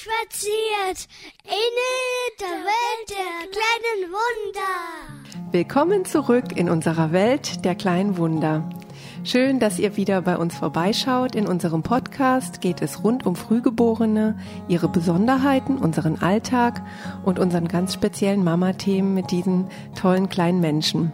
spaziert in der Welt der kleinen Wunder. Willkommen zurück in unserer Welt der kleinen Wunder. Schön, dass ihr wieder bei uns vorbeischaut. In unserem Podcast geht es rund um Frühgeborene, ihre Besonderheiten, unseren Alltag und unseren ganz speziellen Mama-Themen mit diesen tollen kleinen Menschen.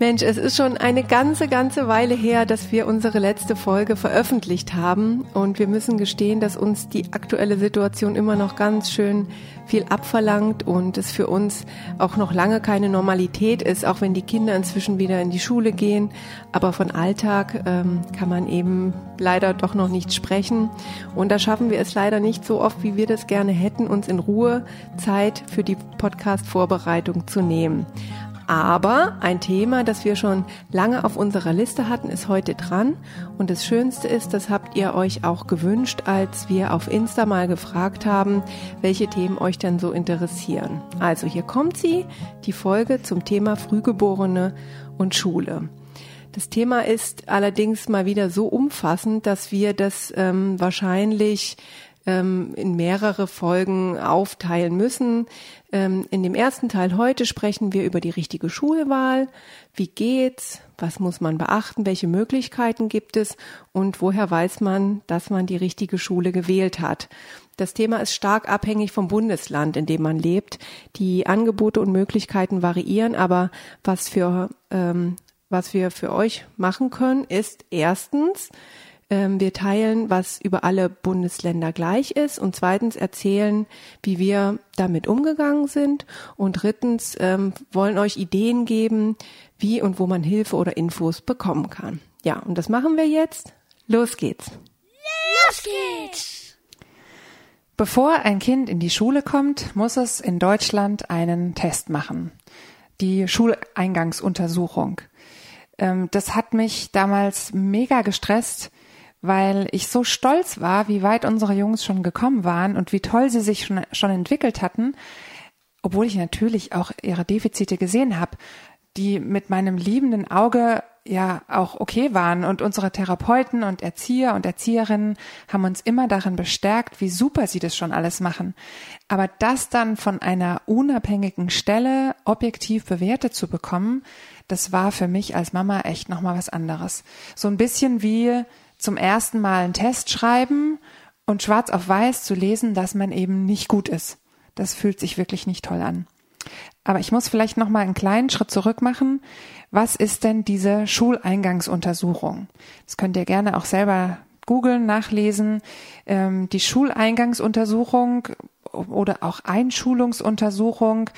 Mensch, es ist schon eine ganze, ganze Weile her, dass wir unsere letzte Folge veröffentlicht haben. Und wir müssen gestehen, dass uns die aktuelle Situation immer noch ganz schön viel abverlangt und es für uns auch noch lange keine Normalität ist, auch wenn die Kinder inzwischen wieder in die Schule gehen. Aber von Alltag ähm, kann man eben leider doch noch nicht sprechen. Und da schaffen wir es leider nicht so oft, wie wir das gerne hätten, uns in Ruhe Zeit für die Podcast-Vorbereitung zu nehmen. Aber ein Thema, das wir schon lange auf unserer Liste hatten, ist heute dran. Und das Schönste ist, das habt ihr euch auch gewünscht, als wir auf Insta mal gefragt haben, welche Themen euch denn so interessieren. Also hier kommt sie, die Folge zum Thema Frühgeborene und Schule. Das Thema ist allerdings mal wieder so umfassend, dass wir das ähm, wahrscheinlich ähm, in mehrere Folgen aufteilen müssen. Ähm, in dem ersten Teil heute sprechen wir über die richtige Schulwahl. Wie geht's? Was muss man beachten? Welche Möglichkeiten gibt es? Und woher weiß man, dass man die richtige Schule gewählt hat? Das Thema ist stark abhängig vom Bundesland, in dem man lebt. Die Angebote und Möglichkeiten variieren, aber was für ähm, was wir für euch machen können, ist erstens ähm, wir teilen, was über alle Bundesländer gleich ist und zweitens erzählen, wie wir damit umgegangen sind und drittens ähm, wollen euch Ideen geben, wie und wo man Hilfe oder Infos bekommen kann. Ja, und das machen wir jetzt. Los geht's. Los geht's! Bevor ein Kind in die Schule kommt, muss es in Deutschland einen Test machen. Die Schuleingangsuntersuchung. Ähm, das hat mich damals mega gestresst, weil ich so stolz war, wie weit unsere Jungs schon gekommen waren und wie toll sie sich schon, schon entwickelt hatten, obwohl ich natürlich auch ihre Defizite gesehen habe, die mit meinem liebenden Auge ja auch okay waren und unsere Therapeuten und Erzieher und Erzieherinnen haben uns immer darin bestärkt, wie super sie das schon alles machen. Aber das dann von einer unabhängigen Stelle objektiv bewertet zu bekommen, das war für mich als Mama echt nochmal was anderes. So ein bisschen wie zum ersten Mal einen Test schreiben und schwarz auf weiß zu lesen, dass man eben nicht gut ist. Das fühlt sich wirklich nicht toll an. Aber ich muss vielleicht noch mal einen kleinen Schritt zurück machen. Was ist denn diese Schuleingangsuntersuchung? Das könnt ihr gerne auch selber googeln, nachlesen. Ähm, die Schuleingangsuntersuchung oder auch Einschulungsuntersuchung,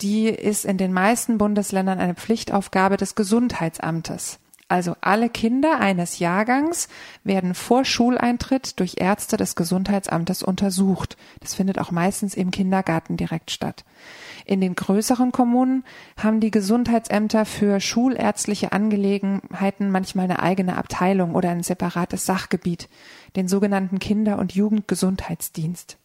die ist in den meisten Bundesländern eine Pflichtaufgabe des Gesundheitsamtes. Also alle Kinder eines Jahrgangs werden vor Schuleintritt durch Ärzte des Gesundheitsamtes untersucht. Das findet auch meistens im Kindergarten direkt statt. In den größeren Kommunen haben die Gesundheitsämter für schulärztliche Angelegenheiten manchmal eine eigene Abteilung oder ein separates Sachgebiet, den sogenannten Kinder- und Jugendgesundheitsdienst.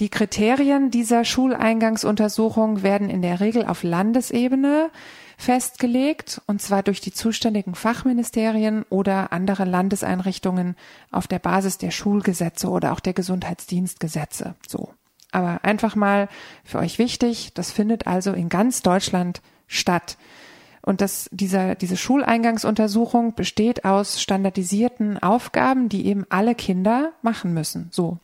Die Kriterien dieser Schuleingangsuntersuchung werden in der Regel auf Landesebene festgelegt, und zwar durch die zuständigen Fachministerien oder andere Landeseinrichtungen auf der Basis der Schulgesetze oder auch der Gesundheitsdienstgesetze. So. Aber einfach mal für euch wichtig, das findet also in ganz Deutschland statt. Und das, dieser, diese Schuleingangsuntersuchung besteht aus standardisierten Aufgaben, die eben alle Kinder machen müssen. So.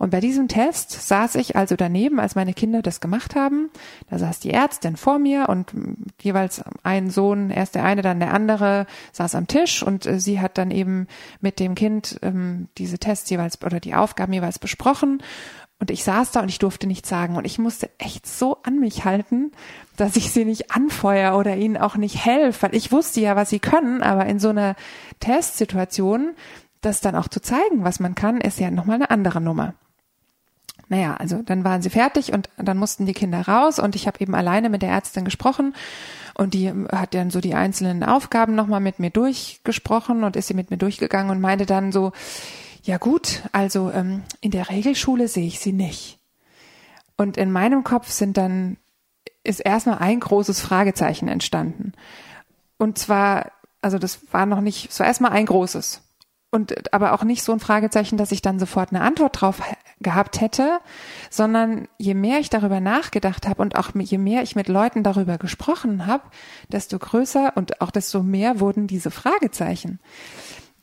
Und bei diesem Test saß ich also daneben, als meine Kinder das gemacht haben. Da saß die Ärztin vor mir und jeweils ein Sohn, erst der eine, dann der andere, saß am Tisch und äh, sie hat dann eben mit dem Kind ähm, diese Tests jeweils oder die Aufgaben jeweils besprochen. Und ich saß da und ich durfte nichts sagen. Und ich musste echt so an mich halten, dass ich sie nicht anfeuer oder ihnen auch nicht helfe. Weil ich wusste ja, was sie können, aber in so einer Testsituation, das dann auch zu zeigen, was man kann, ist ja nochmal eine andere Nummer. Naja, also dann waren sie fertig und dann mussten die Kinder raus und ich habe eben alleine mit der Ärztin gesprochen und die hat dann so die einzelnen Aufgaben nochmal mit mir durchgesprochen und ist sie mit mir durchgegangen und meinte dann so, ja gut, also ähm, in der Regelschule sehe ich sie nicht. Und in meinem Kopf sind dann, ist erstmal ein großes Fragezeichen entstanden. Und zwar, also das war noch nicht, es war erstmal ein großes und aber auch nicht so ein Fragezeichen, dass ich dann sofort eine Antwort drauf gehabt hätte, sondern je mehr ich darüber nachgedacht habe und auch je mehr ich mit Leuten darüber gesprochen habe, desto größer und auch desto mehr wurden diese Fragezeichen.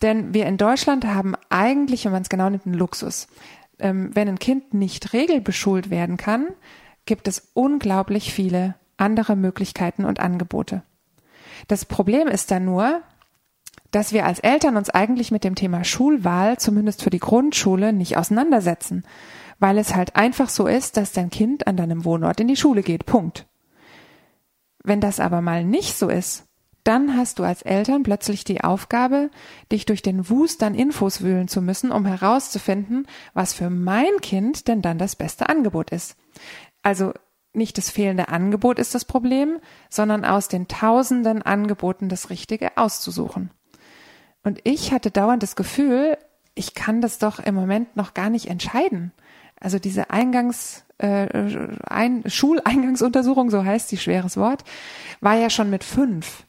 Denn wir in Deutschland haben eigentlich, wenn man es genau nimmt, einen Luxus. Ähm, wenn ein Kind nicht regelbeschult werden kann, gibt es unglaublich viele andere Möglichkeiten und Angebote. Das Problem ist dann nur, dass wir als Eltern uns eigentlich mit dem Thema Schulwahl, zumindest für die Grundschule, nicht auseinandersetzen, weil es halt einfach so ist, dass dein Kind an deinem Wohnort in die Schule geht. Punkt. Wenn das aber mal nicht so ist, dann hast du als Eltern plötzlich die Aufgabe, dich durch den Wust an Infos wühlen zu müssen, um herauszufinden, was für mein Kind denn dann das beste Angebot ist. Also nicht das fehlende Angebot ist das Problem, sondern aus den tausenden Angeboten das Richtige auszusuchen. Und ich hatte dauernd das Gefühl, ich kann das doch im Moment noch gar nicht entscheiden. Also diese Eingangs, äh, ein, Schuleingangsuntersuchung, so heißt sie, schweres Wort, war ja schon mit fünf.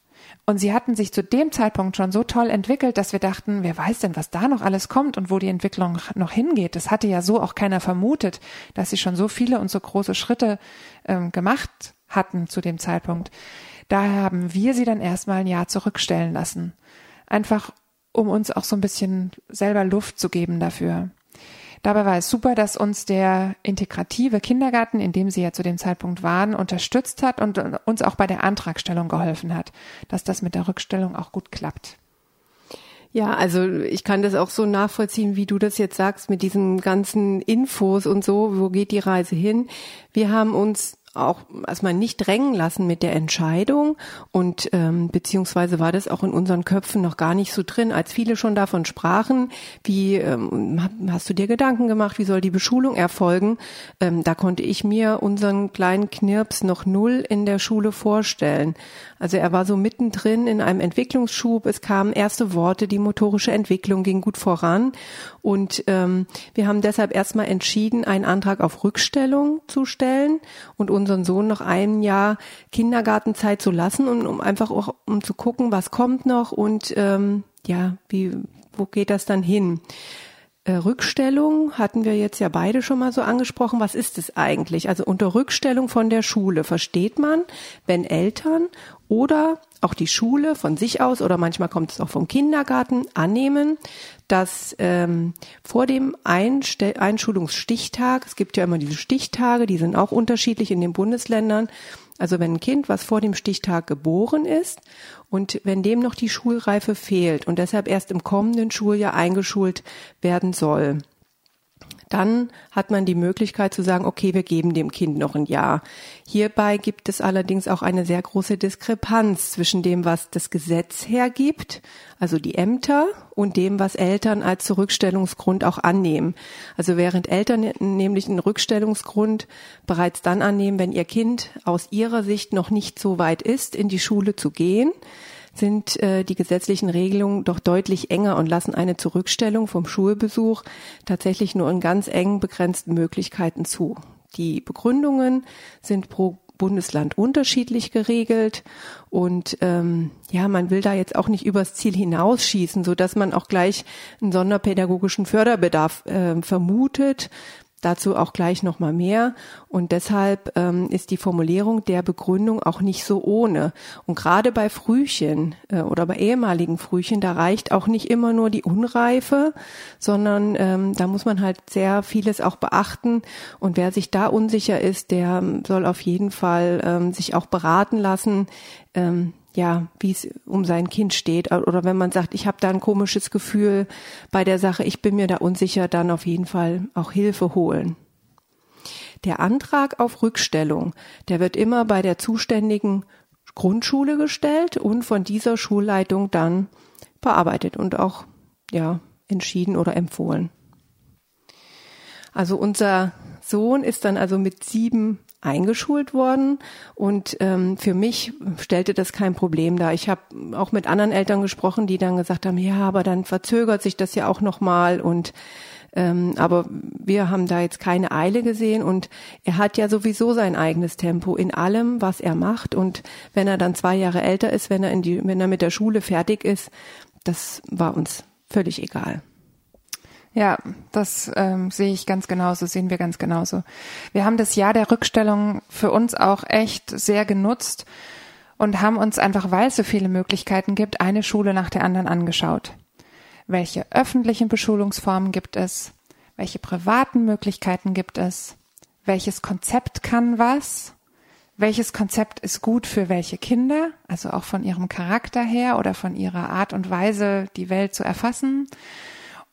Und sie hatten sich zu dem Zeitpunkt schon so toll entwickelt, dass wir dachten, wer weiß denn, was da noch alles kommt und wo die Entwicklung noch hingeht. Das hatte ja so auch keiner vermutet, dass sie schon so viele und so große Schritte ähm, gemacht hatten zu dem Zeitpunkt. Daher haben wir sie dann erstmal ein Jahr zurückstellen lassen. Einfach um uns auch so ein bisschen selber Luft zu geben dafür. Dabei war es super, dass uns der integrative Kindergarten, in dem sie ja zu dem Zeitpunkt waren, unterstützt hat und uns auch bei der Antragstellung geholfen hat, dass das mit der Rückstellung auch gut klappt. Ja, also ich kann das auch so nachvollziehen, wie du das jetzt sagst, mit diesen ganzen Infos und so, wo geht die Reise hin. Wir haben uns auch erstmal nicht drängen lassen mit der Entscheidung und ähm, beziehungsweise war das auch in unseren Köpfen noch gar nicht so drin, als viele schon davon sprachen, wie ähm, hast du dir Gedanken gemacht, wie soll die Beschulung erfolgen? Ähm, da konnte ich mir unseren kleinen Knirps noch null in der Schule vorstellen. Also er war so mittendrin in einem Entwicklungsschub, es kamen erste Worte, die motorische Entwicklung ging gut voran und ähm, wir haben deshalb erstmal entschieden, einen Antrag auf Rückstellung zu stellen und unseren Sohn noch ein Jahr Kindergartenzeit zu lassen, und um einfach auch um zu gucken, was kommt noch und ähm, ja, wie wo geht das dann hin? Äh, Rückstellung hatten wir jetzt ja beide schon mal so angesprochen. Was ist es eigentlich? Also unter Rückstellung von der Schule versteht man, wenn Eltern oder auch die Schule von sich aus oder manchmal kommt es auch vom Kindergarten annehmen, dass ähm, vor dem Einstell Einschulungsstichtag, es gibt ja immer diese Stichtage, die sind auch unterschiedlich in den Bundesländern, also wenn ein Kind, was vor dem Stichtag geboren ist und wenn dem noch die Schulreife fehlt und deshalb erst im kommenden Schuljahr eingeschult werden soll, dann hat man die Möglichkeit zu sagen, okay, wir geben dem Kind noch ein Jahr. Hierbei gibt es allerdings auch eine sehr große Diskrepanz zwischen dem, was das Gesetz hergibt, also die Ämter, und dem, was Eltern als Zurückstellungsgrund auch annehmen. Also während Eltern nämlich einen Rückstellungsgrund bereits dann annehmen, wenn ihr Kind aus ihrer Sicht noch nicht so weit ist, in die Schule zu gehen, sind äh, die gesetzlichen Regelungen doch deutlich enger und lassen eine Zurückstellung vom Schulbesuch tatsächlich nur in ganz eng begrenzten Möglichkeiten zu. Die Begründungen sind pro Bundesland unterschiedlich geregelt und ähm, ja, man will da jetzt auch nicht übers Ziel hinausschießen, so dass man auch gleich einen sonderpädagogischen Förderbedarf äh, vermutet. Dazu auch gleich nochmal mehr. Und deshalb ähm, ist die Formulierung der Begründung auch nicht so ohne. Und gerade bei Frühchen äh, oder bei ehemaligen Frühchen, da reicht auch nicht immer nur die Unreife, sondern ähm, da muss man halt sehr vieles auch beachten. Und wer sich da unsicher ist, der soll auf jeden Fall ähm, sich auch beraten lassen. Ähm, ja, wie es um sein Kind steht. Oder wenn man sagt, ich habe da ein komisches Gefühl bei der Sache, ich bin mir da unsicher, dann auf jeden Fall auch Hilfe holen. Der Antrag auf Rückstellung, der wird immer bei der zuständigen Grundschule gestellt und von dieser Schulleitung dann bearbeitet und auch ja entschieden oder empfohlen. Also unser Sohn ist dann also mit sieben eingeschult worden und ähm, für mich stellte das kein Problem dar. Ich habe auch mit anderen Eltern gesprochen, die dann gesagt haben, ja, aber dann verzögert sich das ja auch noch mal und ähm, aber wir haben da jetzt keine Eile gesehen und er hat ja sowieso sein eigenes Tempo in allem, was er macht und wenn er dann zwei Jahre älter ist, wenn er in die, wenn er mit der Schule fertig ist, das war uns völlig egal. Ja, das ähm, sehe ich ganz genauso, sehen wir ganz genauso. Wir haben das Jahr der Rückstellung für uns auch echt sehr genutzt und haben uns einfach, weil es so viele Möglichkeiten gibt, eine Schule nach der anderen angeschaut. Welche öffentlichen Beschulungsformen gibt es? Welche privaten Möglichkeiten gibt es? Welches Konzept kann was? Welches Konzept ist gut für welche Kinder? Also auch von ihrem Charakter her oder von ihrer Art und Weise, die Welt zu erfassen?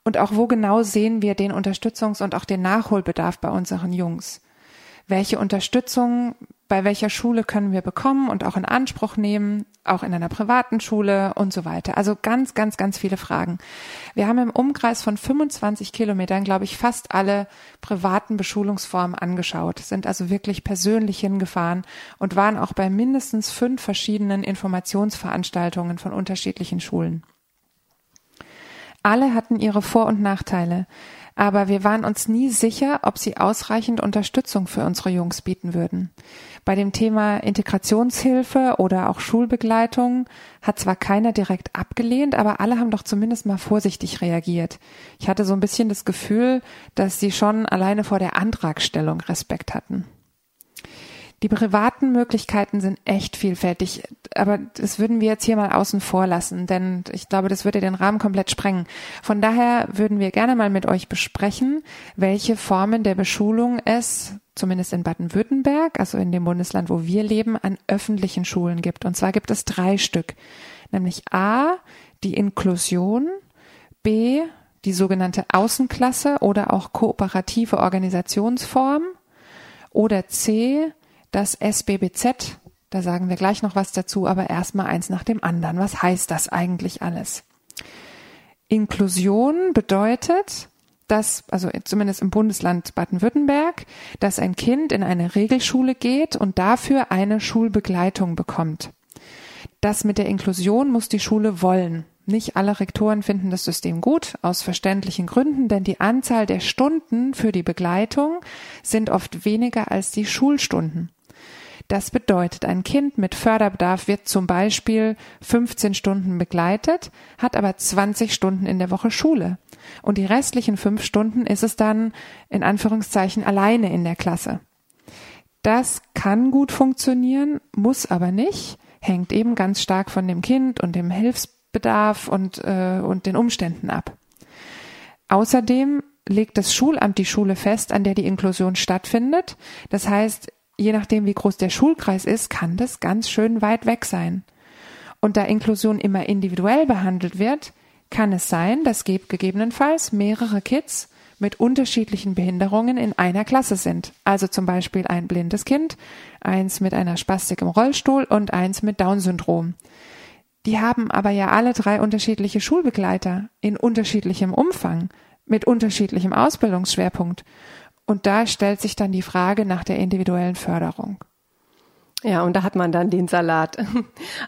Und auch wo genau sehen wir den Unterstützungs- und auch den Nachholbedarf bei unseren Jungs? Welche Unterstützung bei welcher Schule können wir bekommen und auch in Anspruch nehmen, auch in einer privaten Schule und so weiter. Also ganz, ganz, ganz viele Fragen. Wir haben im Umkreis von 25 Kilometern, glaube ich, fast alle privaten Beschulungsformen angeschaut, sind also wirklich persönlich hingefahren und waren auch bei mindestens fünf verschiedenen Informationsveranstaltungen von unterschiedlichen Schulen. Alle hatten ihre Vor- und Nachteile, aber wir waren uns nie sicher, ob sie ausreichend Unterstützung für unsere Jungs bieten würden. Bei dem Thema Integrationshilfe oder auch Schulbegleitung hat zwar keiner direkt abgelehnt, aber alle haben doch zumindest mal vorsichtig reagiert. Ich hatte so ein bisschen das Gefühl, dass sie schon alleine vor der Antragstellung Respekt hatten. Die privaten Möglichkeiten sind echt vielfältig, aber das würden wir jetzt hier mal außen vor lassen, denn ich glaube, das würde den Rahmen komplett sprengen. Von daher würden wir gerne mal mit euch besprechen, welche Formen der Beschulung es zumindest in Baden-Württemberg, also in dem Bundesland, wo wir leben, an öffentlichen Schulen gibt. Und zwar gibt es drei Stück, nämlich A, die Inklusion, B, die sogenannte Außenklasse oder auch kooperative Organisationsform oder C, das SBBZ, da sagen wir gleich noch was dazu, aber erstmal eins nach dem anderen. Was heißt das eigentlich alles? Inklusion bedeutet, dass, also zumindest im Bundesland Baden-Württemberg, dass ein Kind in eine Regelschule geht und dafür eine Schulbegleitung bekommt. Das mit der Inklusion muss die Schule wollen. Nicht alle Rektoren finden das System gut, aus verständlichen Gründen, denn die Anzahl der Stunden für die Begleitung sind oft weniger als die Schulstunden. Das bedeutet, ein Kind mit Förderbedarf wird zum Beispiel 15 Stunden begleitet, hat aber 20 Stunden in der Woche Schule. Und die restlichen fünf Stunden ist es dann in Anführungszeichen alleine in der Klasse. Das kann gut funktionieren, muss aber nicht, hängt eben ganz stark von dem Kind und dem Hilfsbedarf und, äh, und den Umständen ab. Außerdem legt das Schulamt die Schule fest, an der die Inklusion stattfindet. Das heißt, je nachdem, wie groß der Schulkreis ist, kann das ganz schön weit weg sein. Und da Inklusion immer individuell behandelt wird, kann es sein, dass gegebenenfalls mehrere Kids mit unterschiedlichen Behinderungen in einer Klasse sind. Also zum Beispiel ein blindes Kind, eins mit einer Spastik im Rollstuhl und eins mit Down-Syndrom. Die haben aber ja alle drei unterschiedliche Schulbegleiter in unterschiedlichem Umfang, mit unterschiedlichem Ausbildungsschwerpunkt. Und da stellt sich dann die Frage nach der individuellen Förderung. Ja, und da hat man dann den Salat.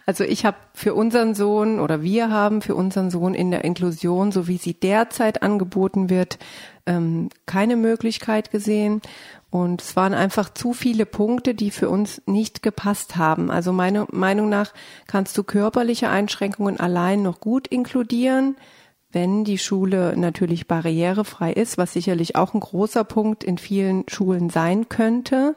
Also ich habe für unseren Sohn oder wir haben für unseren Sohn in der Inklusion, so wie sie derzeit angeboten wird, ähm, keine Möglichkeit gesehen. Und es waren einfach zu viele Punkte, die für uns nicht gepasst haben. Also meiner Meinung nach kannst du körperliche Einschränkungen allein noch gut inkludieren wenn die Schule natürlich barrierefrei ist, was sicherlich auch ein großer Punkt in vielen Schulen sein könnte.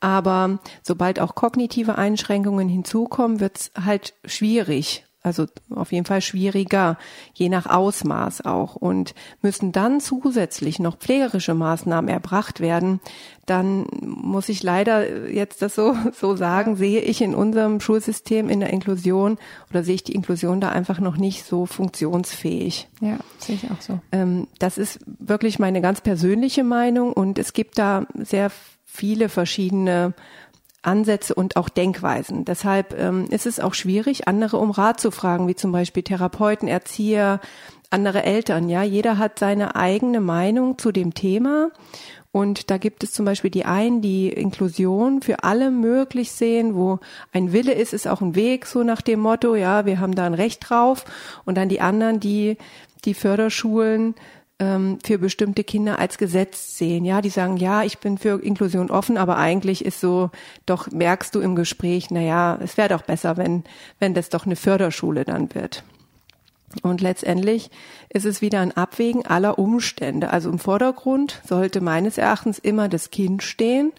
Aber sobald auch kognitive Einschränkungen hinzukommen, wird es halt schwierig also auf jeden Fall schwieriger, je nach Ausmaß auch. Und müssen dann zusätzlich noch pflegerische Maßnahmen erbracht werden, dann muss ich leider jetzt das so, so sagen, sehe ich in unserem Schulsystem in der Inklusion oder sehe ich die Inklusion da einfach noch nicht so funktionsfähig. Ja, sehe ich auch so. Ähm, das ist wirklich meine ganz persönliche Meinung und es gibt da sehr viele verschiedene Ansätze und auch Denkweisen. Deshalb ähm, ist es auch schwierig, andere um Rat zu fragen, wie zum Beispiel Therapeuten, Erzieher, andere Eltern. Ja, jeder hat seine eigene Meinung zu dem Thema. Und da gibt es zum Beispiel die einen, die Inklusion für alle möglich sehen, wo ein Wille ist, ist auch ein Weg, so nach dem Motto, ja, wir haben da ein Recht drauf. Und dann die anderen, die die Förderschulen ähm, für bestimmte Kinder als Gesetz sehen. Ja, die sagen, ja, ich bin für Inklusion offen, aber eigentlich ist so, doch merkst du im Gespräch, na ja, es wäre doch besser, wenn, wenn das doch eine Förderschule dann wird. Und letztendlich ist es wieder ein Abwägen aller Umstände. Also im Vordergrund sollte meines Erachtens immer das Kind stehen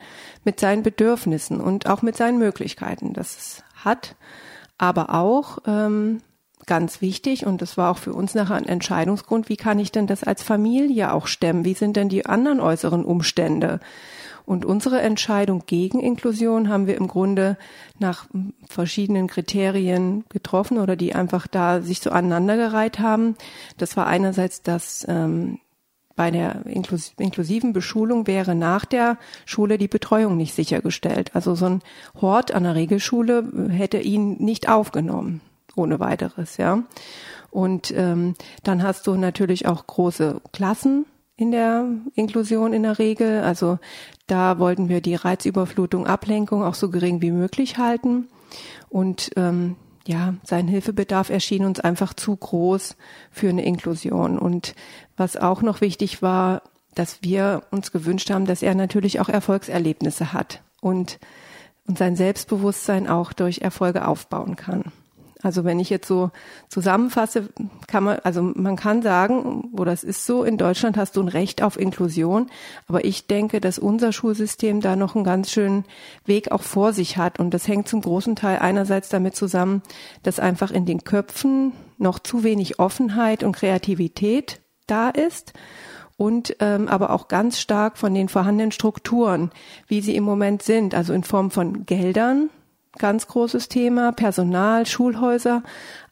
mit seinen Bedürfnissen und auch mit seinen Möglichkeiten, das es hat. Aber auch ähm, ganz wichtig und das war auch für uns nachher ein Entscheidungsgrund, wie kann ich denn das als Familie auch stemmen? Wie sind denn die anderen äußeren Umstände? Und unsere Entscheidung gegen Inklusion haben wir im Grunde nach verschiedenen Kriterien getroffen oder die einfach da sich so aneinandergereiht haben. Das war einerseits, dass ähm, bei der inklus inklusiven Beschulung wäre nach der Schule die Betreuung nicht sichergestellt. Also so ein Hort an der Regelschule hätte ihn nicht aufgenommen, ohne weiteres, ja. Und ähm, dann hast du natürlich auch große Klassen in der Inklusion in der Regel. Also da wollten wir die Reizüberflutung, Ablenkung auch so gering wie möglich halten. Und ähm, ja, sein Hilfebedarf erschien uns einfach zu groß für eine Inklusion. Und was auch noch wichtig war, dass wir uns gewünscht haben, dass er natürlich auch Erfolgserlebnisse hat und, und sein Selbstbewusstsein auch durch Erfolge aufbauen kann. Also wenn ich jetzt so zusammenfasse, kann man, also man kann sagen, oder es ist so, in Deutschland hast du ein Recht auf Inklusion, aber ich denke, dass unser Schulsystem da noch einen ganz schönen Weg auch vor sich hat. Und das hängt zum großen Teil einerseits damit zusammen, dass einfach in den Köpfen noch zu wenig Offenheit und Kreativität da ist. Und ähm, aber auch ganz stark von den vorhandenen Strukturen, wie sie im Moment sind, also in Form von Geldern, ganz großes Thema, Personal, Schulhäuser,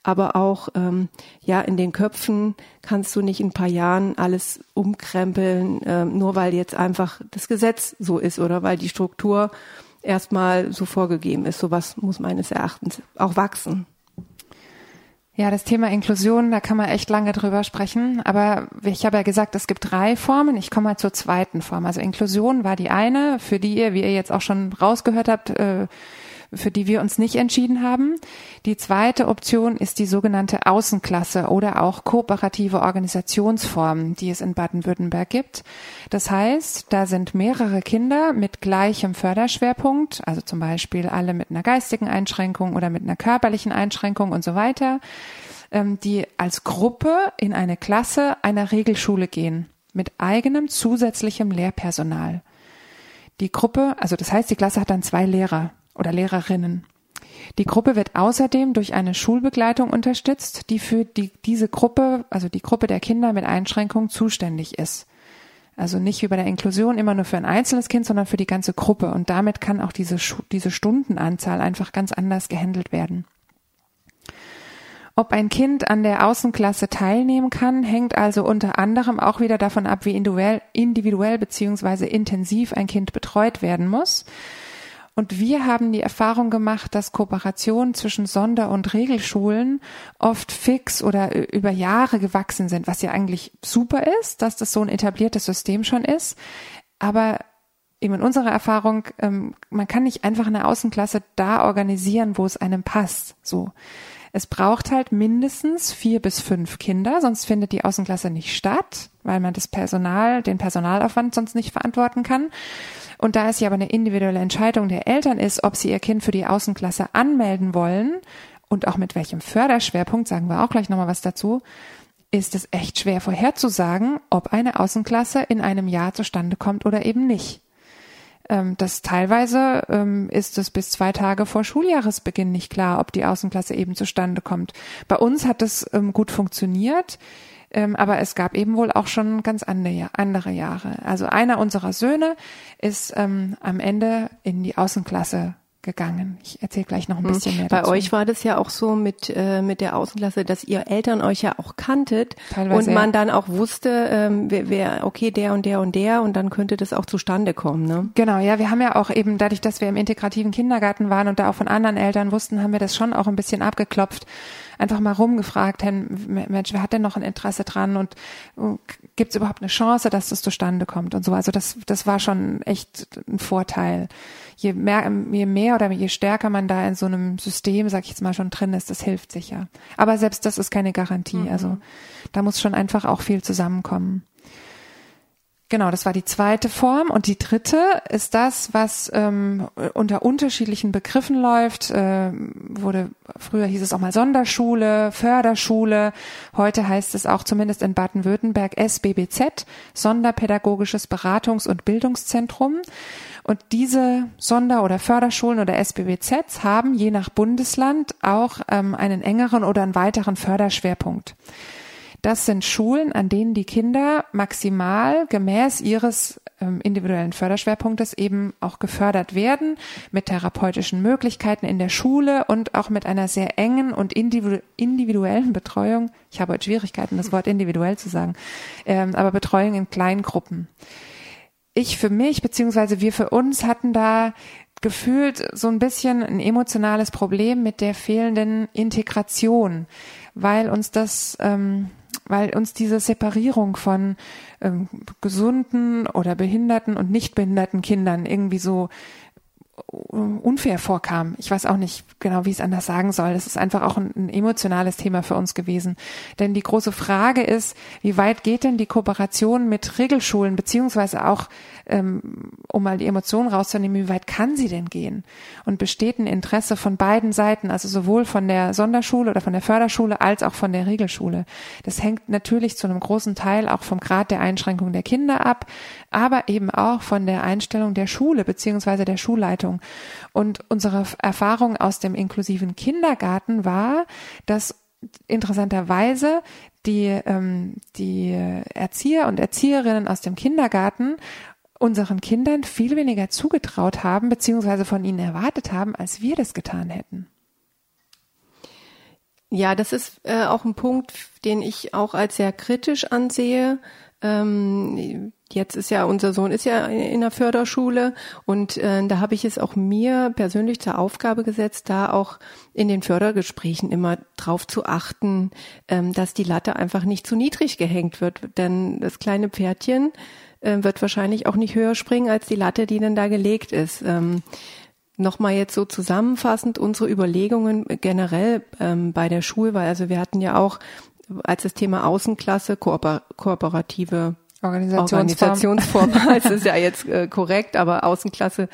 aber auch ähm, ja in den Köpfen kannst du nicht in ein paar Jahren alles umkrempeln, ähm, nur weil jetzt einfach das Gesetz so ist oder weil die Struktur erstmal so vorgegeben ist. Sowas muss meines Erachtens auch wachsen. Ja, das Thema Inklusion, da kann man echt lange drüber sprechen. Aber ich habe ja gesagt, es gibt drei Formen. Ich komme mal zur zweiten Form. Also Inklusion war die eine, für die ihr, wie ihr jetzt auch schon rausgehört habt, äh, für die wir uns nicht entschieden haben. Die zweite Option ist die sogenannte Außenklasse oder auch kooperative Organisationsform, die es in Baden-Württemberg gibt. Das heißt, da sind mehrere Kinder mit gleichem Förderschwerpunkt, also zum Beispiel alle mit einer geistigen Einschränkung oder mit einer körperlichen Einschränkung und so weiter, ähm, die als Gruppe in eine Klasse einer Regelschule gehen mit eigenem zusätzlichem Lehrpersonal. Die Gruppe, also das heißt, die Klasse hat dann zwei Lehrer oder Lehrerinnen. Die Gruppe wird außerdem durch eine Schulbegleitung unterstützt, die für die, diese Gruppe, also die Gruppe der Kinder mit Einschränkungen zuständig ist. Also nicht wie bei der Inklusion immer nur für ein einzelnes Kind, sondern für die ganze Gruppe. Und damit kann auch diese, diese Stundenanzahl einfach ganz anders gehandelt werden. Ob ein Kind an der Außenklasse teilnehmen kann, hängt also unter anderem auch wieder davon ab, wie individuell, individuell bzw. intensiv ein Kind betreut werden muss. Und wir haben die Erfahrung gemacht, dass Kooperationen zwischen Sonder- und Regelschulen oft fix oder über Jahre gewachsen sind, was ja eigentlich super ist, dass das so ein etabliertes System schon ist. Aber eben in unserer Erfahrung, ähm, man kann nicht einfach eine Außenklasse da organisieren, wo es einem passt. So. Es braucht halt mindestens vier bis fünf Kinder, sonst findet die Außenklasse nicht statt, weil man das Personal, den Personalaufwand sonst nicht verantworten kann. Und da es ja aber eine individuelle Entscheidung der Eltern ist, ob sie ihr Kind für die Außenklasse anmelden wollen und auch mit welchem Förderschwerpunkt, sagen wir auch gleich nochmal was dazu, ist es echt schwer vorherzusagen, ob eine Außenklasse in einem Jahr zustande kommt oder eben nicht. Ähm, das teilweise ähm, ist es bis zwei Tage vor Schuljahresbeginn nicht klar, ob die Außenklasse eben zustande kommt. Bei uns hat es ähm, gut funktioniert. Ähm, aber es gab eben wohl auch schon ganz andere, andere Jahre. Also einer unserer Söhne ist ähm, am Ende in die Außenklasse gegangen. Ich erzähle gleich noch ein hm. bisschen mehr Bei dazu. euch war das ja auch so mit äh, mit der Außenklasse, dass ihr Eltern euch ja auch kanntet Teilweise, und man ja. dann auch wusste, ähm, wer, wer okay der und der und der und dann könnte das auch zustande kommen. Ne? Genau, ja, wir haben ja auch eben dadurch, dass wir im integrativen Kindergarten waren und da auch von anderen Eltern wussten, haben wir das schon auch ein bisschen abgeklopft einfach mal rumgefragt, hey, Mensch, wer hat denn noch ein Interesse dran und gibt es überhaupt eine Chance, dass das zustande kommt und so. Also das, das war schon echt ein Vorteil. Je mehr, je mehr oder je stärker man da in so einem System, sag ich jetzt mal, schon drin ist, das hilft sicher. Aber selbst das ist keine Garantie. Mhm. Also da muss schon einfach auch viel zusammenkommen. Genau, das war die zweite Form. Und die dritte ist das, was ähm, unter unterschiedlichen Begriffen läuft. Äh, wurde früher hieß es auch mal Sonderschule, Förderschule. Heute heißt es auch zumindest in Baden-Württemberg SBBZ, Sonderpädagogisches Beratungs- und Bildungszentrum. Und diese Sonder- oder Förderschulen oder SBBZs haben je nach Bundesland auch ähm, einen engeren oder einen weiteren Förderschwerpunkt. Das sind Schulen, an denen die Kinder maximal gemäß ihres ähm, individuellen Förderschwerpunktes eben auch gefördert werden, mit therapeutischen Möglichkeiten in der Schule und auch mit einer sehr engen und individuellen Betreuung. Ich habe heute Schwierigkeiten, das Wort individuell zu sagen, ähm, aber Betreuung in kleinen Gruppen. Ich für mich, beziehungsweise wir für uns hatten da gefühlt so ein bisschen ein emotionales Problem mit der fehlenden Integration, weil uns das ähm, weil uns diese Separierung von ähm, gesunden oder behinderten und nicht behinderten Kindern irgendwie so unfair vorkam. Ich weiß auch nicht genau, wie ich es anders sagen soll. Das ist einfach auch ein, ein, emotionales Thema für uns gewesen. Denn die große Frage ist, wie weit geht denn die Kooperation mit Regelschulen, beziehungsweise auch ähm, um mal die Emotionen rauszunehmen, wie weit kann sie denn gehen? Und besteht ein Interesse von beiden Seiten, also sowohl von der Sonderschule oder von der Förderschule als auch von der Regelschule. Das hängt natürlich zu einem großen Teil auch vom Grad der Einschränkung der Kinder ab, aber eben auch von der Einstellung der Schule beziehungsweise der Schulleitung. Und unsere Erfahrung aus dem inklusiven Kindergarten war, dass interessanterweise die, ähm, die Erzieher und Erzieherinnen aus dem Kindergarten unseren Kindern viel weniger zugetraut haben, beziehungsweise von ihnen erwartet haben, als wir das getan hätten. Ja, das ist äh, auch ein Punkt, den ich auch als sehr kritisch ansehe. Ähm, jetzt ist ja unser Sohn ist ja in der Förderschule und äh, da habe ich es auch mir persönlich zur Aufgabe gesetzt, da auch in den Fördergesprächen immer drauf zu achten, ähm, dass die Latte einfach nicht zu niedrig gehängt wird, denn das kleine Pferdchen äh, wird wahrscheinlich auch nicht höher springen als die Latte, die dann da gelegt ist. Ähm, Nochmal jetzt so zusammenfassend unsere Überlegungen generell ähm, bei der Schulwahl. Also wir hatten ja auch als das Thema Außenklasse kooper kooperative Organisationsform, Organisationsform. Es ist ja jetzt äh, korrekt, aber Außenklasse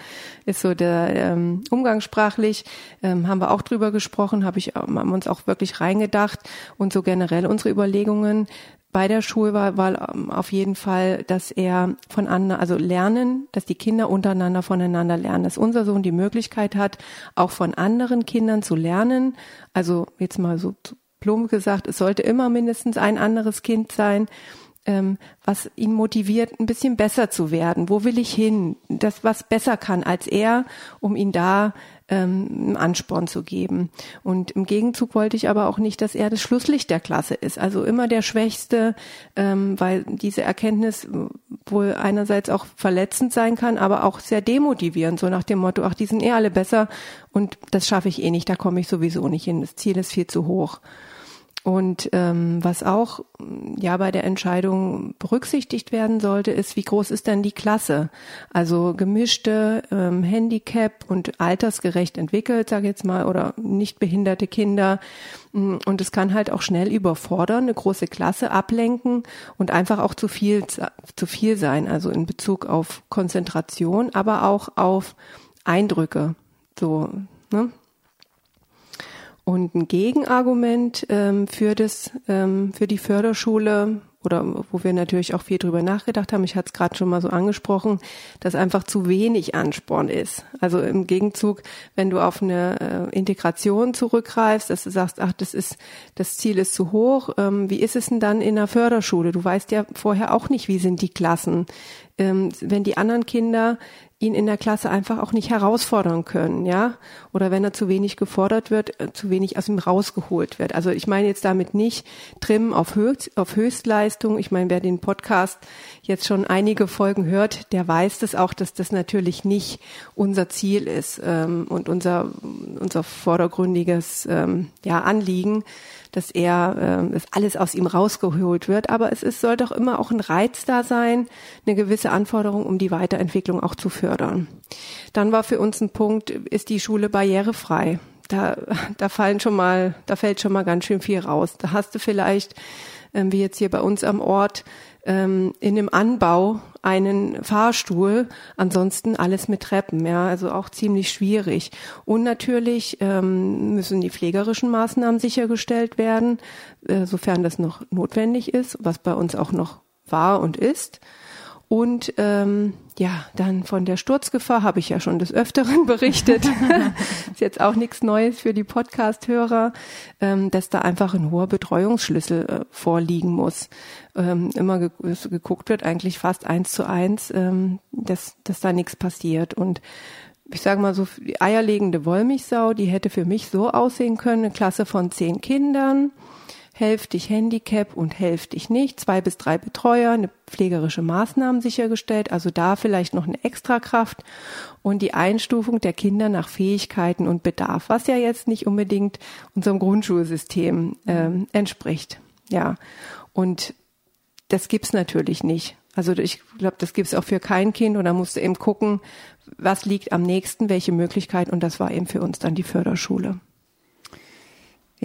ist so der ähm, umgangssprachlich, ähm, haben wir auch drüber gesprochen, habe ich haben uns auch wirklich reingedacht. Und so generell unsere Überlegungen bei der Schulwahl war ähm, auf jeden Fall, dass er von anderen, also lernen, dass die Kinder untereinander voneinander lernen, dass unser Sohn die Möglichkeit hat, auch von anderen Kindern zu lernen. Also jetzt mal so plump gesagt, es sollte immer mindestens ein anderes Kind sein, ähm, was ihn motiviert, ein bisschen besser zu werden. Wo will ich hin? Das, was besser kann als er, um ihn da ähm, einen Ansporn zu geben. Und im Gegenzug wollte ich aber auch nicht, dass er das Schlusslicht der Klasse ist. Also immer der Schwächste, ähm, weil diese Erkenntnis wohl einerseits auch verletzend sein kann, aber auch sehr demotivierend, so nach dem Motto, ach, die sind eh alle besser und das schaffe ich eh nicht, da komme ich sowieso nicht hin, das Ziel ist viel zu hoch. Und ähm, was auch ja bei der Entscheidung berücksichtigt werden sollte, ist, wie groß ist denn die Klasse? Also gemischte, ähm, Handicap und altersgerecht entwickelt, sage ich jetzt mal, oder nicht behinderte Kinder. Mm, und es kann halt auch schnell überfordern, eine große Klasse ablenken und einfach auch zu viel zu viel sein. Also in Bezug auf Konzentration, aber auch auf Eindrücke. So, ne? Und ein Gegenargument ähm, für das, ähm, für die Förderschule oder wo wir natürlich auch viel drüber nachgedacht haben, ich hatte es gerade schon mal so angesprochen, dass einfach zu wenig Ansporn ist. Also im Gegenzug, wenn du auf eine äh, Integration zurückgreifst, dass du sagst, ach, das ist, das Ziel ist zu hoch, ähm, wie ist es denn dann in der Förderschule? Du weißt ja vorher auch nicht, wie sind die Klassen. Ähm, wenn die anderen Kinder ihn in der Klasse einfach auch nicht herausfordern können, ja? Oder wenn er zu wenig gefordert wird, äh, zu wenig aus ihm rausgeholt wird. Also ich meine jetzt damit nicht trimmen auf, Höchst, auf Höchstleistung. Ich meine, wer den Podcast jetzt schon einige Folgen hört, der weiß das auch, dass das natürlich nicht unser Ziel ist ähm, und unser, unser vordergründiges ähm, ja, Anliegen dass er, äh, dass alles aus ihm rausgeholt wird. Aber es ist, soll doch immer auch ein Reiz da sein, eine gewisse Anforderung, um die Weiterentwicklung auch zu fördern. Dann war für uns ein Punkt, ist die Schule barrierefrei? Da, da fallen schon mal, da fällt schon mal ganz schön viel raus. Da hast du vielleicht, ähm, wie jetzt hier bei uns am Ort, ähm, in dem Anbau einen Fahrstuhl, ansonsten alles mit Treppen, ja, also auch ziemlich schwierig. Und natürlich ähm, müssen die pflegerischen Maßnahmen sichergestellt werden, äh, sofern das noch notwendig ist, was bei uns auch noch war und ist. Und ähm, ja, dann von der Sturzgefahr habe ich ja schon des Öfteren berichtet. ist jetzt auch nichts Neues für die Podcast-Hörer, ähm, dass da einfach ein hoher Betreuungsschlüssel äh, vorliegen muss. Ähm, immer ge geguckt wird, eigentlich fast eins zu eins, ähm, dass, dass da nichts passiert. Und ich sage mal so, die eierlegende Wollmilchsau, die hätte für mich so aussehen können, eine Klasse von zehn Kindern hälftig Handicap und hälftig nicht, zwei bis drei Betreuer, eine pflegerische Maßnahmen sichergestellt, also da vielleicht noch eine Extrakraft und die Einstufung der Kinder nach Fähigkeiten und Bedarf, was ja jetzt nicht unbedingt unserem Grundschulsystem ähm, entspricht. Ja, und das gibt's natürlich nicht. Also ich glaube, das gibt's auch für kein Kind und da musst du eben gucken, was liegt am nächsten, welche Möglichkeit und das war eben für uns dann die Förderschule.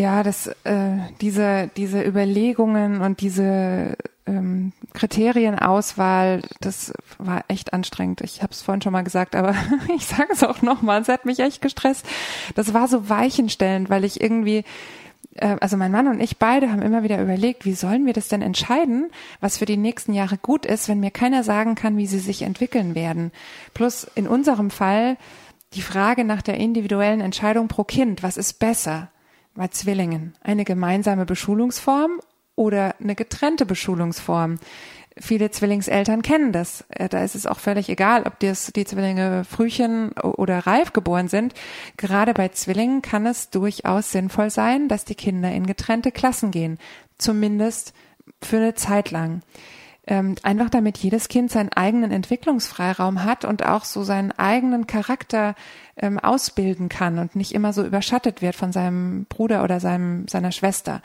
Ja, das, äh, diese, diese Überlegungen und diese ähm, Kriterienauswahl, das war echt anstrengend. Ich habe es vorhin schon mal gesagt, aber ich sage es auch nochmal, es hat mich echt gestresst. Das war so weichenstellend, weil ich irgendwie, äh, also mein Mann und ich beide haben immer wieder überlegt, wie sollen wir das denn entscheiden, was für die nächsten Jahre gut ist, wenn mir keiner sagen kann, wie sie sich entwickeln werden. Plus in unserem Fall die Frage nach der individuellen Entscheidung pro Kind, was ist besser? Bei Zwillingen? Eine gemeinsame Beschulungsform oder eine getrennte Beschulungsform? Viele Zwillingseltern kennen das. Äh, da ist es auch völlig egal, ob das die Zwillinge Frühchen oder reif geboren sind. Gerade bei Zwillingen kann es durchaus sinnvoll sein, dass die Kinder in getrennte Klassen gehen. Zumindest für eine Zeit lang ähm, einfach damit jedes Kind seinen eigenen Entwicklungsfreiraum hat und auch so seinen eigenen Charakter ähm, ausbilden kann und nicht immer so überschattet wird von seinem Bruder oder seinem, seiner Schwester.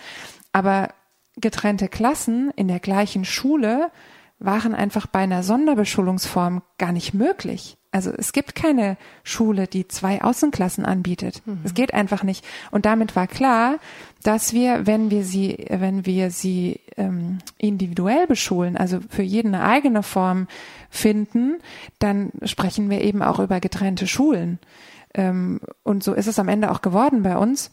Aber getrennte Klassen in der gleichen Schule waren einfach bei einer Sonderbeschulungsform gar nicht möglich. Also es gibt keine Schule, die zwei Außenklassen anbietet. Mhm. Es geht einfach nicht. Und damit war klar, dass wir, wenn wir sie, wenn wir sie ähm, individuell beschulen, also für jeden eine eigene Form finden, dann sprechen wir eben auch über getrennte Schulen. Ähm, und so ist es am Ende auch geworden bei uns.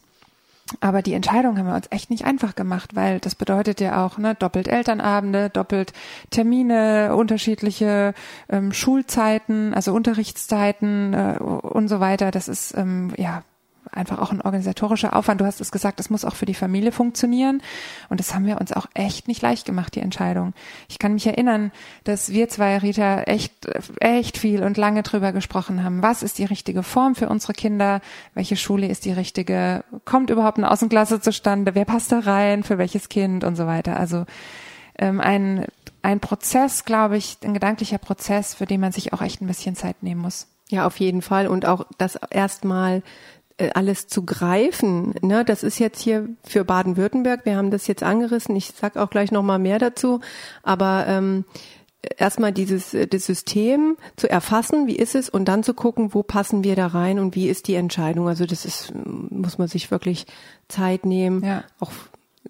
Aber die Entscheidung haben wir uns echt nicht einfach gemacht, weil das bedeutet ja auch ne, doppelt Elternabende, doppelt Termine, unterschiedliche ähm, Schulzeiten, also Unterrichtszeiten äh, und so weiter. Das ist ähm, ja einfach auch ein organisatorischer Aufwand. Du hast es gesagt, es muss auch für die Familie funktionieren. Und das haben wir uns auch echt nicht leicht gemacht, die Entscheidung. Ich kann mich erinnern, dass wir zwei, Rita, echt, echt viel und lange drüber gesprochen haben. Was ist die richtige Form für unsere Kinder? Welche Schule ist die richtige? Kommt überhaupt eine Außenklasse zustande? Wer passt da rein? Für welches Kind? Und so weiter. Also, ähm, ein, ein Prozess, glaube ich, ein gedanklicher Prozess, für den man sich auch echt ein bisschen Zeit nehmen muss. Ja, auf jeden Fall. Und auch das erstmal alles zu greifen. Ne? Das ist jetzt hier für Baden-Württemberg. Wir haben das jetzt angerissen. Ich sag auch gleich noch mal mehr dazu. Aber ähm, erstmal dieses äh, das System zu erfassen, wie ist es, und dann zu gucken, wo passen wir da rein und wie ist die Entscheidung. Also das ist muss man sich wirklich Zeit nehmen, ja. auch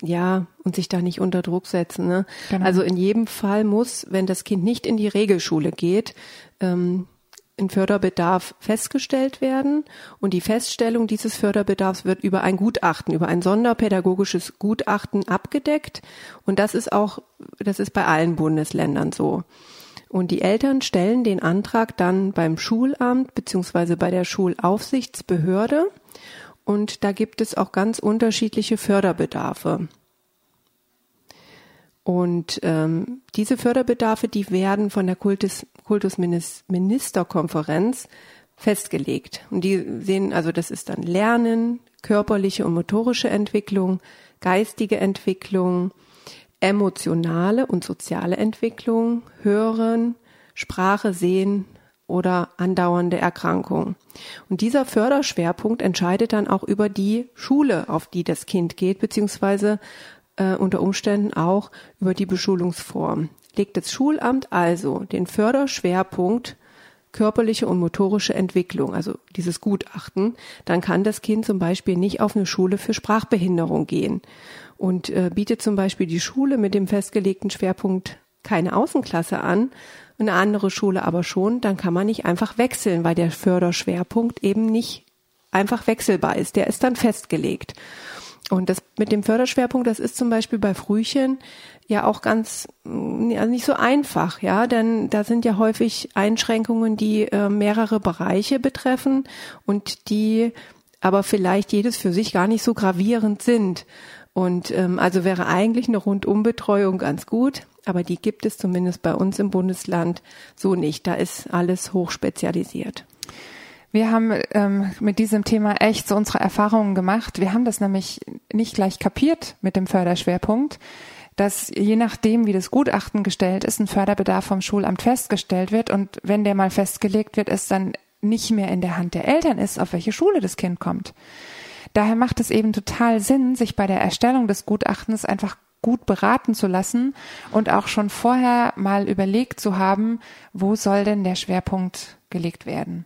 ja, und sich da nicht unter Druck setzen. Ne? Genau. Also in jedem Fall muss, wenn das Kind nicht in die Regelschule geht, ähm, ein Förderbedarf festgestellt werden und die Feststellung dieses Förderbedarfs wird über ein Gutachten, über ein sonderpädagogisches Gutachten abgedeckt und das ist auch, das ist bei allen Bundesländern so. Und die Eltern stellen den Antrag dann beim Schulamt beziehungsweise bei der Schulaufsichtsbehörde und da gibt es auch ganz unterschiedliche Förderbedarfe. Und ähm, diese Förderbedarfe, die werden von der Kultus, Kultusministerkonferenz festgelegt. Und die sehen, also das ist dann Lernen, körperliche und motorische Entwicklung, geistige Entwicklung, emotionale und soziale Entwicklung, Hören, Sprache, Sehen oder andauernde Erkrankung. Und dieser Förderschwerpunkt entscheidet dann auch über die Schule, auf die das Kind geht, beziehungsweise äh, unter Umständen auch über die Beschulungsform. Legt das Schulamt also den Förderschwerpunkt körperliche und motorische Entwicklung, also dieses Gutachten, dann kann das Kind zum Beispiel nicht auf eine Schule für Sprachbehinderung gehen und äh, bietet zum Beispiel die Schule mit dem festgelegten Schwerpunkt keine Außenklasse an, eine andere Schule aber schon, dann kann man nicht einfach wechseln, weil der Förderschwerpunkt eben nicht einfach wechselbar ist. Der ist dann festgelegt. Und das mit dem Förderschwerpunkt, das ist zum Beispiel bei Frühchen ja auch ganz also nicht so einfach, ja, denn da sind ja häufig Einschränkungen, die äh, mehrere Bereiche betreffen und die aber vielleicht jedes für sich gar nicht so gravierend sind. Und ähm, also wäre eigentlich eine Rundumbetreuung ganz gut, aber die gibt es zumindest bei uns im Bundesland so nicht. Da ist alles hochspezialisiert. Wir haben ähm, mit diesem Thema echt so unsere Erfahrungen gemacht. Wir haben das nämlich nicht gleich kapiert mit dem Förderschwerpunkt, dass je nachdem, wie das Gutachten gestellt ist, ein Förderbedarf vom Schulamt festgestellt wird und wenn der mal festgelegt wird, es dann nicht mehr in der Hand der Eltern ist, auf welche Schule das Kind kommt. Daher macht es eben total Sinn, sich bei der Erstellung des Gutachtens einfach gut beraten zu lassen und auch schon vorher mal überlegt zu haben, wo soll denn der Schwerpunkt gelegt werden.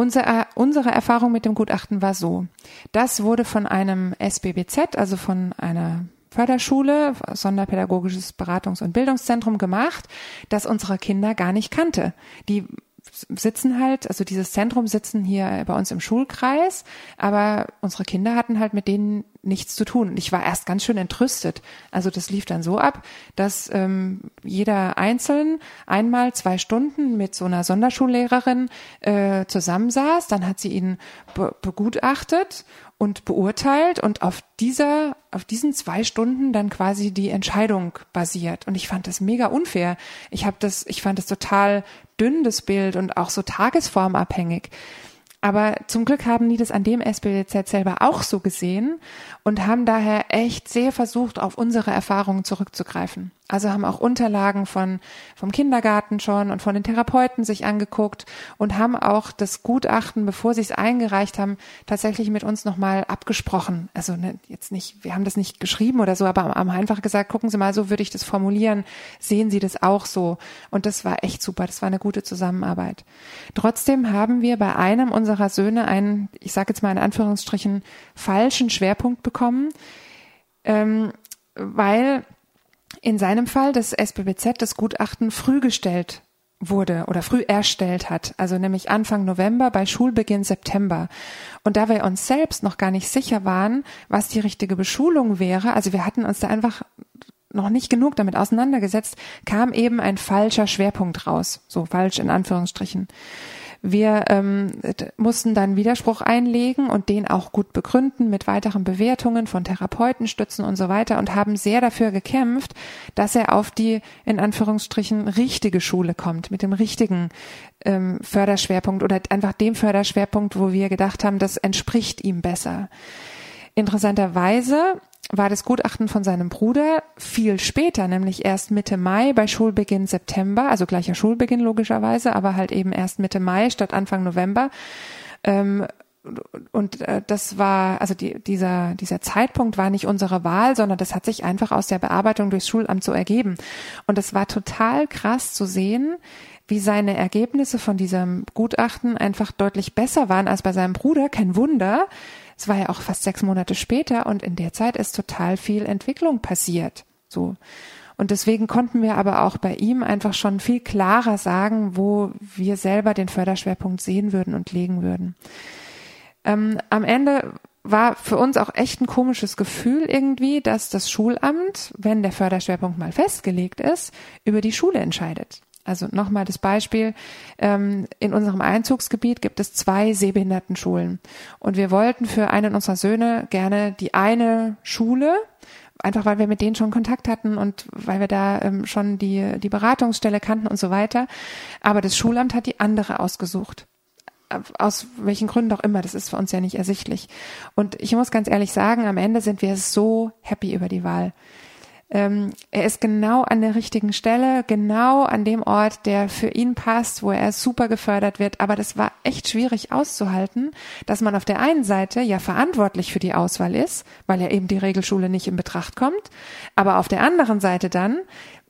Unsere, unsere Erfahrung mit dem Gutachten war so. Das wurde von einem SBBZ, also von einer Förderschule, Sonderpädagogisches Beratungs- und Bildungszentrum gemacht, das unsere Kinder gar nicht kannte. Die sitzen halt, also dieses Zentrum sitzen hier bei uns im Schulkreis, aber unsere Kinder hatten halt mit denen nichts zu tun. Und ich war erst ganz schön entrüstet. Also das lief dann so ab, dass ähm, jeder einzeln einmal zwei Stunden mit so einer Sonderschullehrerin äh, zusammensaß. Dann hat sie ihn be begutachtet und beurteilt und auf dieser, auf diesen zwei Stunden dann quasi die Entscheidung basiert. Und ich fand das mega unfair. Ich habe das, ich fand das total dünn, das Bild und auch so tagesformabhängig. Aber zum Glück haben die das an dem SBZ selber auch so gesehen und haben daher echt sehr versucht, auf unsere Erfahrungen zurückzugreifen. Also haben auch Unterlagen von, vom Kindergarten schon und von den Therapeuten sich angeguckt und haben auch das Gutachten, bevor sie es eingereicht haben, tatsächlich mit uns nochmal abgesprochen. Also ne, jetzt nicht, wir haben das nicht geschrieben oder so, aber haben einfach gesagt, gucken Sie mal, so würde ich das formulieren. Sehen Sie das auch so? Und das war echt super. Das war eine gute Zusammenarbeit. Trotzdem haben wir bei einem unserer Söhne einen, ich sage jetzt mal in Anführungsstrichen, falschen Schwerpunkt bekommen, ähm, weil in seinem Fall das SBBZ das Gutachten früh gestellt wurde oder früh erstellt hat, also nämlich Anfang November bei Schulbeginn September. Und da wir uns selbst noch gar nicht sicher waren, was die richtige Beschulung wäre, also wir hatten uns da einfach noch nicht genug damit auseinandergesetzt, kam eben ein falscher Schwerpunkt raus, so falsch in Anführungsstrichen. Wir ähm, mussten dann Widerspruch einlegen und den auch gut begründen mit weiteren Bewertungen von Therapeutenstützen und so weiter und haben sehr dafür gekämpft, dass er auf die in Anführungsstrichen richtige Schule kommt, mit dem richtigen ähm, Förderschwerpunkt oder einfach dem Förderschwerpunkt, wo wir gedacht haben, das entspricht ihm besser. Interessanterweise war das Gutachten von seinem Bruder viel später, nämlich erst Mitte Mai bei Schulbeginn September, also gleicher Schulbeginn logischerweise, aber halt eben erst Mitte Mai statt Anfang November. Ähm, und äh, das war, also die, dieser, dieser Zeitpunkt war nicht unsere Wahl, sondern das hat sich einfach aus der Bearbeitung durchs Schulamt so ergeben. Und es war total krass zu sehen, wie seine Ergebnisse von diesem Gutachten einfach deutlich besser waren als bei seinem Bruder. Kein Wunder, es war ja auch fast sechs Monate später und in der Zeit ist total viel Entwicklung passiert. So. Und deswegen konnten wir aber auch bei ihm einfach schon viel klarer sagen, wo wir selber den Förderschwerpunkt sehen würden und legen würden. Ähm, am Ende war für uns auch echt ein komisches Gefühl irgendwie, dass das Schulamt, wenn der Förderschwerpunkt mal festgelegt ist, über die Schule entscheidet. Also nochmal das Beispiel. Ähm, in unserem Einzugsgebiet gibt es zwei Sehbehindertenschulen. Und wir wollten für einen unserer Söhne gerne die eine Schule, einfach weil wir mit denen schon Kontakt hatten und weil wir da ähm, schon die, die Beratungsstelle kannten und so weiter. Aber das Schulamt hat die andere ausgesucht. Aus welchen Gründen auch immer, das ist für uns ja nicht ersichtlich. Und ich muss ganz ehrlich sagen, am Ende sind wir so happy über die Wahl. Ähm, er ist genau an der richtigen Stelle, genau an dem Ort, der für ihn passt, wo er super gefördert wird. Aber das war echt schwierig auszuhalten, dass man auf der einen Seite ja verantwortlich für die Auswahl ist, weil ja eben die Regelschule nicht in Betracht kommt. Aber auf der anderen Seite dann,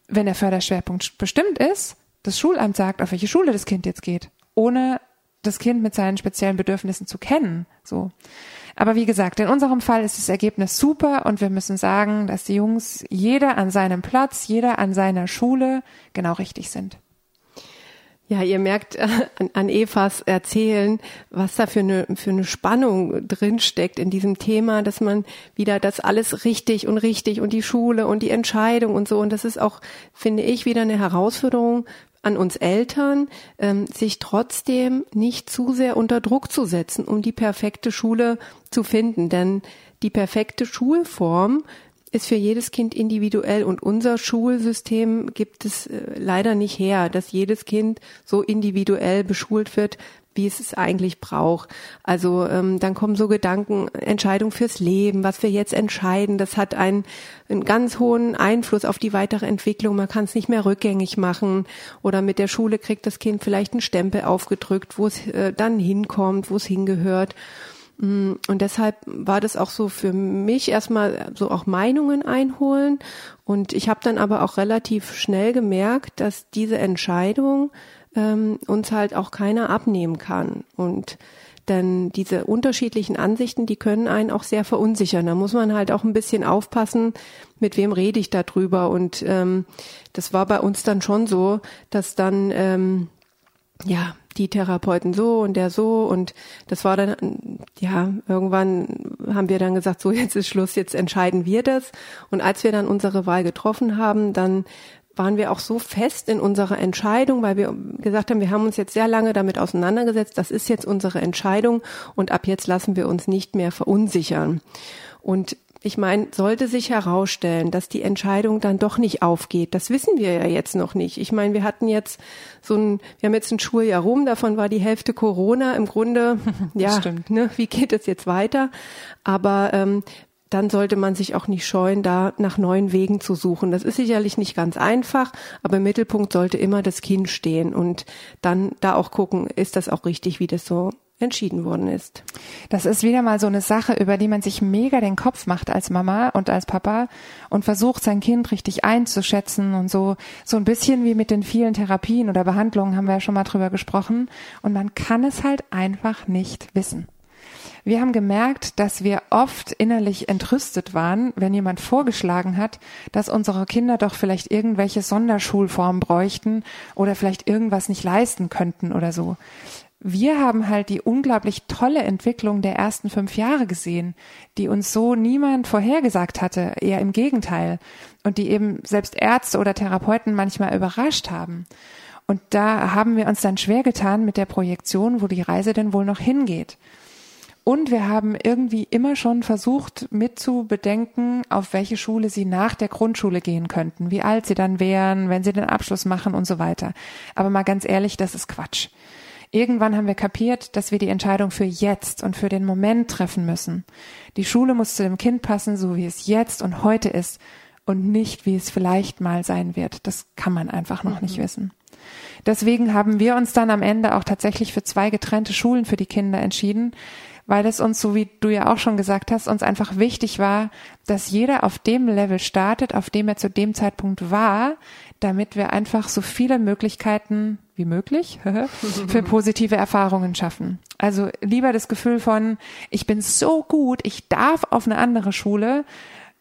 wenn der Förderschwerpunkt bestimmt ist, das Schulamt sagt, auf welche Schule das Kind jetzt geht, ohne das Kind mit seinen speziellen Bedürfnissen zu kennen. So. Aber wie gesagt, in unserem Fall ist das Ergebnis super und wir müssen sagen, dass die Jungs jeder an seinem Platz, jeder an seiner Schule genau richtig sind. Ja, ihr merkt äh, an, Evas Erzählen, was da für eine, für eine Spannung drinsteckt in diesem Thema, dass man wieder das alles richtig und richtig und die Schule und die Entscheidung und so. Und das ist auch, finde ich, wieder eine Herausforderung an uns Eltern, ähm, sich trotzdem nicht zu sehr unter Druck zu setzen, um die perfekte Schule zu finden. Denn die perfekte Schulform ist für jedes Kind individuell und unser Schulsystem gibt es äh, leider nicht her, dass jedes Kind so individuell beschult wird, wie es es eigentlich braucht. Also ähm, dann kommen so Gedanken, Entscheidung fürs Leben, was wir jetzt entscheiden, das hat einen, einen ganz hohen Einfluss auf die weitere Entwicklung. Man kann es nicht mehr rückgängig machen oder mit der Schule kriegt das Kind vielleicht einen Stempel aufgedrückt, wo es äh, dann hinkommt, wo es hingehört. Mm, und deshalb war das auch so für mich erstmal so auch Meinungen einholen. Und ich habe dann aber auch relativ schnell gemerkt, dass diese Entscheidung ähm, uns halt auch keiner abnehmen kann. Und denn diese unterschiedlichen Ansichten, die können einen auch sehr verunsichern. Da muss man halt auch ein bisschen aufpassen, mit wem rede ich darüber. Und ähm, das war bei uns dann schon so, dass dann ähm, ja die Therapeuten so und der so und das war dann ja irgendwann haben wir dann gesagt so jetzt ist Schluss jetzt entscheiden wir das und als wir dann unsere Wahl getroffen haben dann waren wir auch so fest in unserer Entscheidung, weil wir gesagt haben, wir haben uns jetzt sehr lange damit auseinandergesetzt, das ist jetzt unsere Entscheidung und ab jetzt lassen wir uns nicht mehr verunsichern. Und ich meine, sollte sich herausstellen, dass die Entscheidung dann doch nicht aufgeht, das wissen wir ja jetzt noch nicht. Ich meine, wir hatten jetzt so ein, wir haben jetzt ein Schuljahr rum, davon war die Hälfte Corona. Im Grunde, ja, ne, wie geht es jetzt weiter? Aber ähm, dann sollte man sich auch nicht scheuen, da nach neuen Wegen zu suchen. Das ist sicherlich nicht ganz einfach, aber im Mittelpunkt sollte immer das Kind stehen und dann da auch gucken, ist das auch richtig, wie das so entschieden worden ist. Das ist wieder mal so eine Sache, über die man sich mega den Kopf macht als Mama und als Papa und versucht sein Kind richtig einzuschätzen und so so ein bisschen wie mit den vielen Therapien oder Behandlungen haben wir ja schon mal drüber gesprochen und man kann es halt einfach nicht wissen. Wir haben gemerkt, dass wir oft innerlich entrüstet waren, wenn jemand vorgeschlagen hat, dass unsere Kinder doch vielleicht irgendwelche Sonderschulformen bräuchten oder vielleicht irgendwas nicht leisten könnten oder so. Wir haben halt die unglaublich tolle Entwicklung der ersten fünf Jahre gesehen, die uns so niemand vorhergesagt hatte, eher im Gegenteil, und die eben selbst Ärzte oder Therapeuten manchmal überrascht haben. Und da haben wir uns dann schwer getan mit der Projektion, wo die Reise denn wohl noch hingeht. Und wir haben irgendwie immer schon versucht, mit zu bedenken, auf welche Schule sie nach der Grundschule gehen könnten, wie alt sie dann wären, wenn sie den Abschluss machen und so weiter. Aber mal ganz ehrlich, das ist Quatsch. Irgendwann haben wir kapiert, dass wir die Entscheidung für jetzt und für den Moment treffen müssen. Die Schule muss zu dem Kind passen, so wie es jetzt und heute ist und nicht, wie es vielleicht mal sein wird. Das kann man einfach noch mhm. nicht wissen. Deswegen haben wir uns dann am Ende auch tatsächlich für zwei getrennte Schulen für die Kinder entschieden, weil es uns, so wie du ja auch schon gesagt hast, uns einfach wichtig war, dass jeder auf dem Level startet, auf dem er zu dem Zeitpunkt war, damit wir einfach so viele Möglichkeiten wie möglich für positive Erfahrungen schaffen. Also lieber das Gefühl von, ich bin so gut, ich darf auf eine andere Schule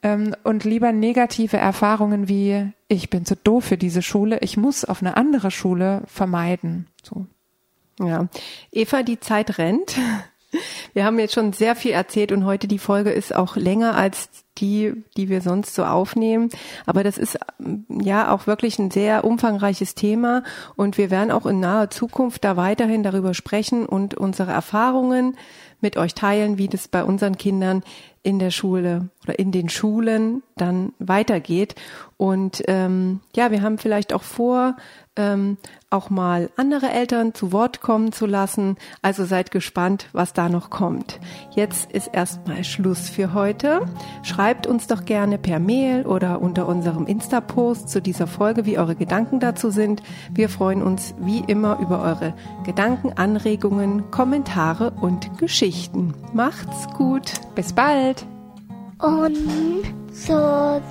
ähm, und lieber negative Erfahrungen wie, ich bin zu doof für diese Schule, ich muss auf eine andere Schule vermeiden. So. Ja, Eva, die Zeit rennt. Wir haben jetzt schon sehr viel erzählt und heute die Folge ist auch länger als die, die wir sonst so aufnehmen. Aber das ist ja auch wirklich ein sehr umfangreiches Thema und wir werden auch in naher Zukunft da weiterhin darüber sprechen und unsere Erfahrungen mit euch teilen, wie das bei unseren Kindern in der Schule oder in den Schulen dann weitergeht. Und ähm, ja, wir haben vielleicht auch vor, ähm, auch mal andere Eltern zu Wort kommen zu lassen. Also seid gespannt, was da noch kommt. Jetzt ist erstmal Schluss für heute. Schreibt uns doch gerne per Mail oder unter unserem Insta-Post zu dieser Folge, wie eure Gedanken dazu sind. Wir freuen uns wie immer über eure Gedanken, Anregungen, Kommentare und Geschichten. Macht's gut. Bis bald. Und so